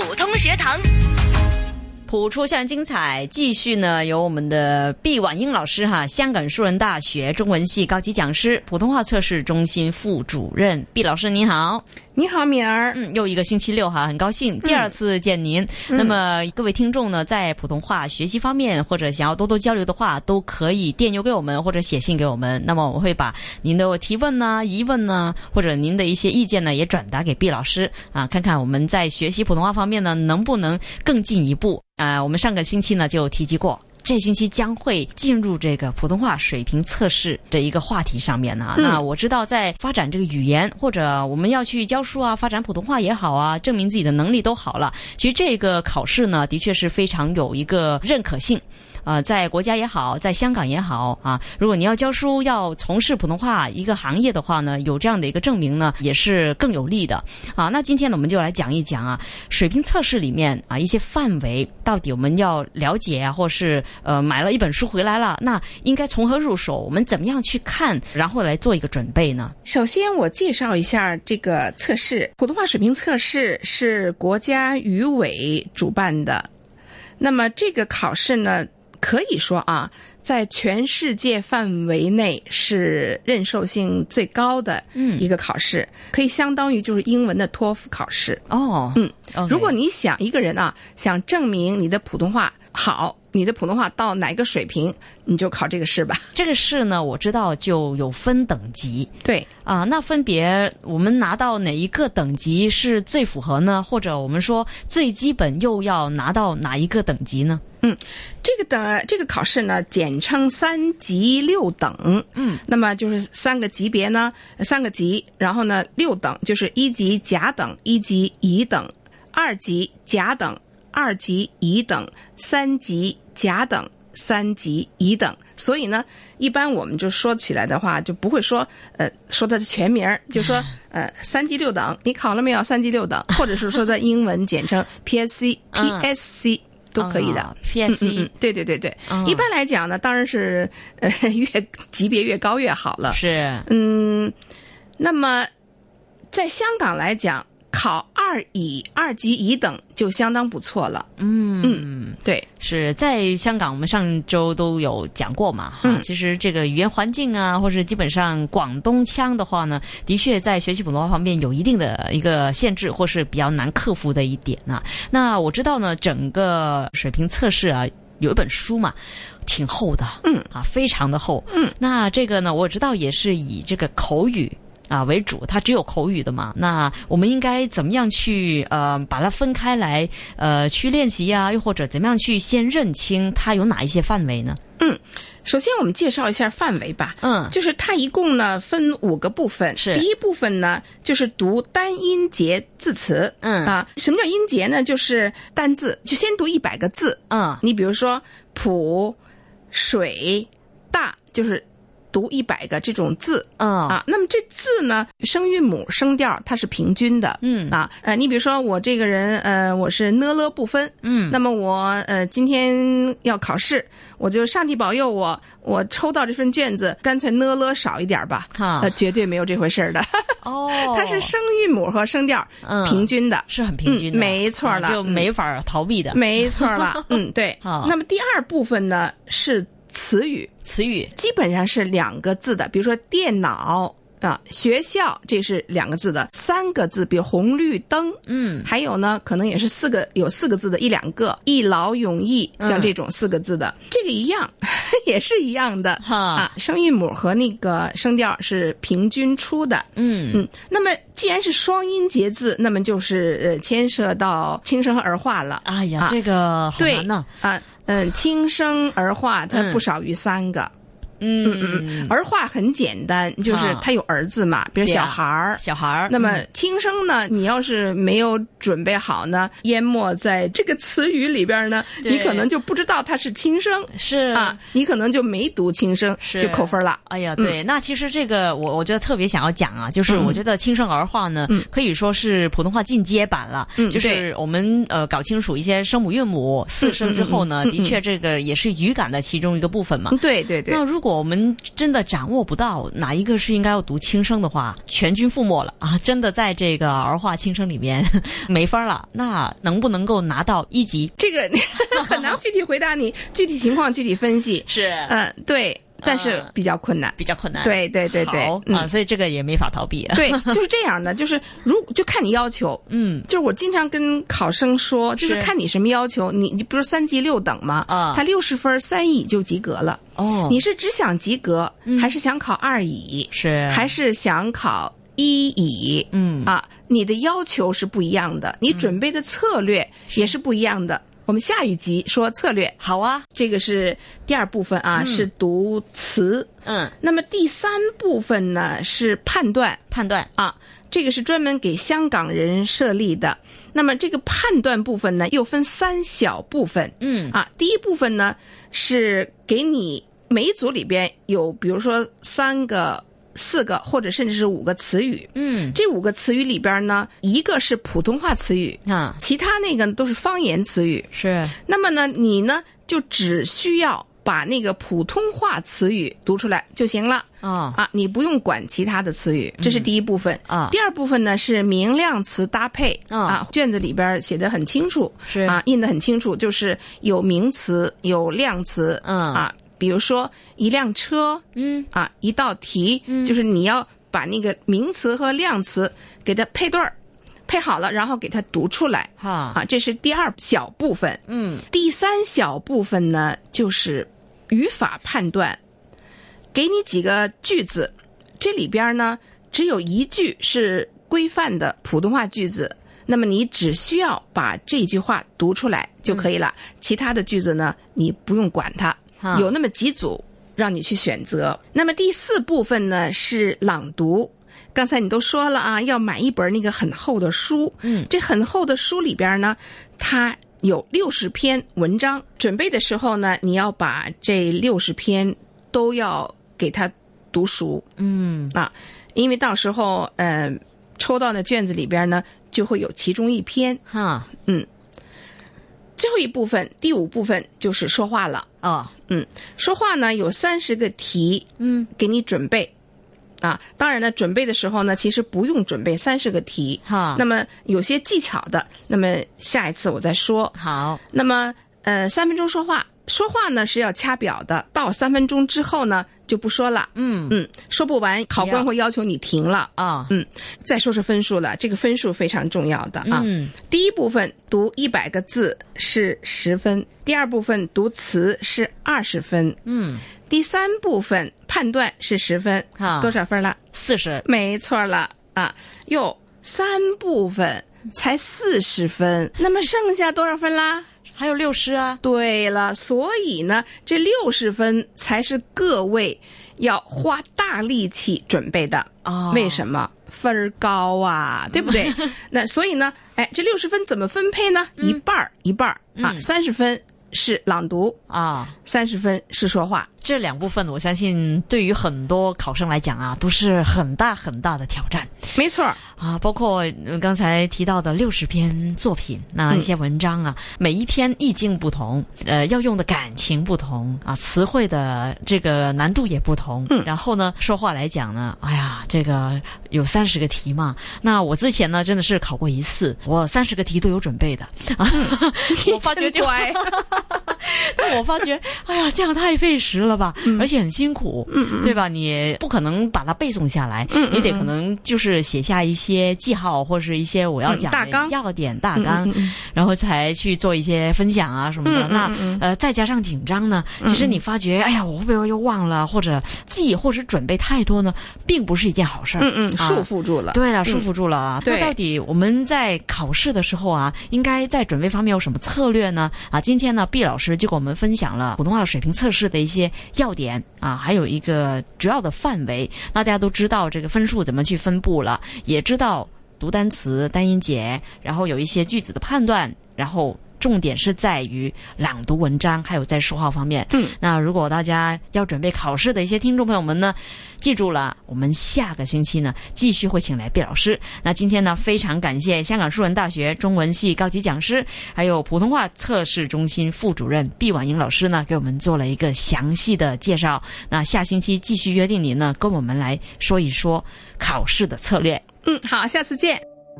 普通学堂。普出校园精彩，继续呢，由我们的毕婉英老师哈，香港树人大学中文系高级讲师，普通话测试中心副主任，毕老师您好。你好，敏儿。嗯，又一个星期六哈，很高兴第二次见您。那么各位听众呢，在普通话学习方面或者想要多多交流的话，都可以电邮给我们或者写信给我们。那么我会把您的提问呢、疑问呢，或者您的一些意见呢，也转达给毕老师啊，看看我们在学习普通话方面呢，能不能更进一步啊？我们上个星期呢就提及过。这星期将会进入这个普通话水平测试的一个话题上面呢。那我知道，在发展这个语言或者我们要去教书啊，发展普通话也好啊，证明自己的能力都好了。其实这个考试呢，的确是非常有一个认可性。呃，在国家也好，在香港也好啊，如果你要教书，要从事普通话一个行业的话呢，有这样的一个证明呢，也是更有利的啊。那今天呢，我们就来讲一讲啊，水平测试里面啊一些范围，到底我们要了解啊，或是呃买了一本书回来了，那应该从何入手？我们怎么样去看，然后来做一个准备呢？首先，我介绍一下这个测试，普通话水平测试是国家语委主办的。那么这个考试呢？可以说啊，在全世界范围内是认受性最高的一个考试，可以相当于就是英文的托福考试哦。嗯，如果你想一个人啊，想证明你的普通话好，你的普通话到哪个水平，你就考这个试吧。这个试呢，我知道就有分等级。对啊，那分别我们拿到哪一个等级是最符合呢？或者我们说最基本又要拿到哪一个等级呢？嗯，这个等这个考试呢，简称三级六等。嗯，那么就是三个级别呢，三个级，然后呢六等，就是一级甲等、一级乙等、二级甲等、二级乙等、三级甲等、三级乙等。所以呢，一般我们就说起来的话，就不会说呃说它的全名，就说呃三级六等，你考了没有？三级六等，或者是说在英文简称 PSC、PSC。都可以的，PSE，对对对对，一般来讲呢，当然是呃越级别越高越好了。是，嗯，那么在香港来讲，考二乙、二级乙等就相当不错了。嗯嗯，对，是在香港，我们上周都有讲过嘛。嗯，其实这个语言环境啊，或是基本上广东腔的话呢，的确在学习普通话方面有一定的一个限制，或是比较难克服的一点啊。那我知道呢，整个水平测试啊，有一本书嘛，挺厚的，嗯啊，非常的厚，嗯。那这个呢，我知道也是以这个口语。啊，为主，它只有口语的嘛？那我们应该怎么样去呃把它分开来呃去练习呀？又或者怎么样去先认清它有哪一些范围呢？嗯，首先我们介绍一下范围吧。嗯，就是它一共呢分五个部分。是第一部分呢就是读单音节字词。嗯啊，什么叫音节呢？就是单字，就先读一百个字。嗯，你比如说普、水、大，就是。读一百个这种字，嗯。啊，那么这字呢，声韵母声调它是平均的，嗯。啊，呃，你比如说我这个人，呃，我是呢了不分，嗯，那么我呃今天要考试，我就上帝保佑我，我抽到这份卷子，干脆呢了少一点吧，哈，呃，绝对没有这回事的，哦，它是声韵母和声调平均的，是很平均的，没错了，就没法逃避的，没错了，嗯，对，好，那么第二部分呢是。词语，词语。基本上是两个字的，比如说电脑啊，学校这是两个字的，三个字，比如红绿灯，嗯，还有呢，可能也是四个，有四个字的一两个，一劳永逸，像这种四个字的，嗯、这个一样，也是一样的哈。啊，声韵母和那个声调是平均出的，嗯。嗯，那么既然是双音节字，那么就是呃牵涉到轻声和儿化了，哎呀，啊、这个好难呢啊。嗯，轻声儿化它不少于三个。嗯嗯嗯嗯，儿化很简单，就是他有儿子嘛，比如小孩儿，小孩儿。那么轻声呢，你要是没有准备好呢，淹没在这个词语里边呢，你可能就不知道他是轻声，是。啊，你可能就没读轻声，就扣分了。哎呀，对，那其实这个我我觉得特别想要讲啊，就是我觉得轻声儿化呢，可以说是普通话进阶版了，就是我们呃搞清楚一些声母韵母四声之后呢，的确这个也是语感的其中一个部分嘛。对对对。那如果果我们真的掌握不到哪一个是应该要读轻声的话，全军覆没了啊！真的在这个儿化轻声里面没法了。那能不能够拿到一级？这个 很难具体回答你，具体情况具体分析。是，嗯，对。但是比较困难，比较困难。对对对对，啊，所以这个也没法逃避。对，就是这样的，就是如就看你要求。嗯，就是我经常跟考生说，就是看你什么要求。你你不是三级六等吗？啊，他六十分三乙就及格了。哦，你是只想及格，还是想考二乙？是，还是想考一乙？嗯啊，你的要求是不一样的，你准备的策略也是不一样的。我们下一集说策略，好啊，这个是第二部分啊，是读词。嗯，那么第三部分呢是判断，判断啊，这个是专门给香港人设立的。那么这个判断部分呢又分三小部分。嗯，啊，第一部分呢是给你每一组里边有，比如说三个。四个或者甚至是五个词语，嗯，这五个词语里边呢，一个是普通话词语啊，其他那个都是方言词语。是，那么呢，你呢就只需要把那个普通话词语读出来就行了。啊。啊，你不用管其他的词语。这是第一部分。啊。第二部分呢是明亮词搭配。啊，卷子里边写的很清楚，是。啊，印的很清楚，就是有名词有量词，嗯。啊。比如说一辆车，嗯。啊，一道题，嗯，就是你要把那个名词和量词给它配对儿，配好了，然后给它读出来，哈，啊，这是第二小部分，嗯，第三小部分呢就是语法判断，给你几个句子，这里边呢只有一句是规范的普通话句子，那么你只需要把这句话读出来就可以了，其他的句子呢你不用管它。有那么几组让你去选择。那么第四部分呢是朗读。刚才你都说了啊，要买一本那个很厚的书。嗯，这很厚的书里边呢，它有六十篇文章。准备的时候呢，你要把这六十篇都要给它读熟。嗯啊，因为到时候呃抽到的卷子里边呢，就会有其中一篇。哈，嗯。最后一部分，第五部分就是说话了。哦，嗯，说话呢有三十个题，嗯，给你准备。啊，当然呢，准备的时候呢，其实不用准备三十个题。哈，那么有些技巧的，那么下一次我再说。好，那么呃，三分钟说话，说话呢是要掐表的，到三分钟之后呢。就不说了，嗯。嗯，说不完，考官会要求你停了。啊，嗯，再说说分数了，这个分数非常重要的啊。嗯，第一部分读一百个字是十分，第二部分读词是二十分，嗯，第三部分判断是十分，啊，多少分了？四十，没错了啊，哟，三部分才四十分，那么剩下多少分啦？还有六十啊！对了，所以呢，这六十分才是各位要花大力气准备的啊！为什么分儿高啊？对不对？那所以呢，哎，这六十分怎么分配呢？一半儿一半儿啊，三十分是朗读啊，三十分是说话。这两部分，我相信对于很多考生来讲啊，都是很大很大的挑战。没错啊，包括刚才提到的六十篇作品，那一些文章啊，每一篇意境不同，呃，要用的感情不同啊，词汇的这个难度也不同。嗯，然后呢，说话来讲呢，哎呀，这个有三十个题嘛。那我之前呢，真的是考过一次，我三十个题都有准备的啊。我发觉就，我发觉，哎呀，这样太费时了。吧，而且很辛苦，对吧？你不可能把它背诵下来，你得可能就是写下一些记号或者是一些我要讲的要点大纲，然后才去做一些分享啊什么的。那呃，再加上紧张呢，其实你发觉，哎呀，我会不会又忘了，或者记或者准备太多呢，并不是一件好事儿。嗯嗯，束缚住了。对了，束缚住了啊。那到底我们在考试的时候啊，应该在准备方面有什么策略呢？啊，今天呢，毕老师就给我我们分享了普通话水平测试的一些。要点啊，还有一个主要的范围，大家都知道这个分数怎么去分布了，也知道读单词、单音节，然后有一些句子的判断，然后重点是在于朗读文章，还有在说话方面。嗯，那如果大家要准备考试的一些听众朋友们呢，记住了，我们下个星期呢继续会请来毕老师。那今天呢，非常感谢香港树人大学中文系高级讲师，还有普通话测试中心副主任毕婉英老师呢，给我们做了一个详细的介绍。那下星期继续约定您呢，跟我们来说一说考试的策略。嗯，好，下次见。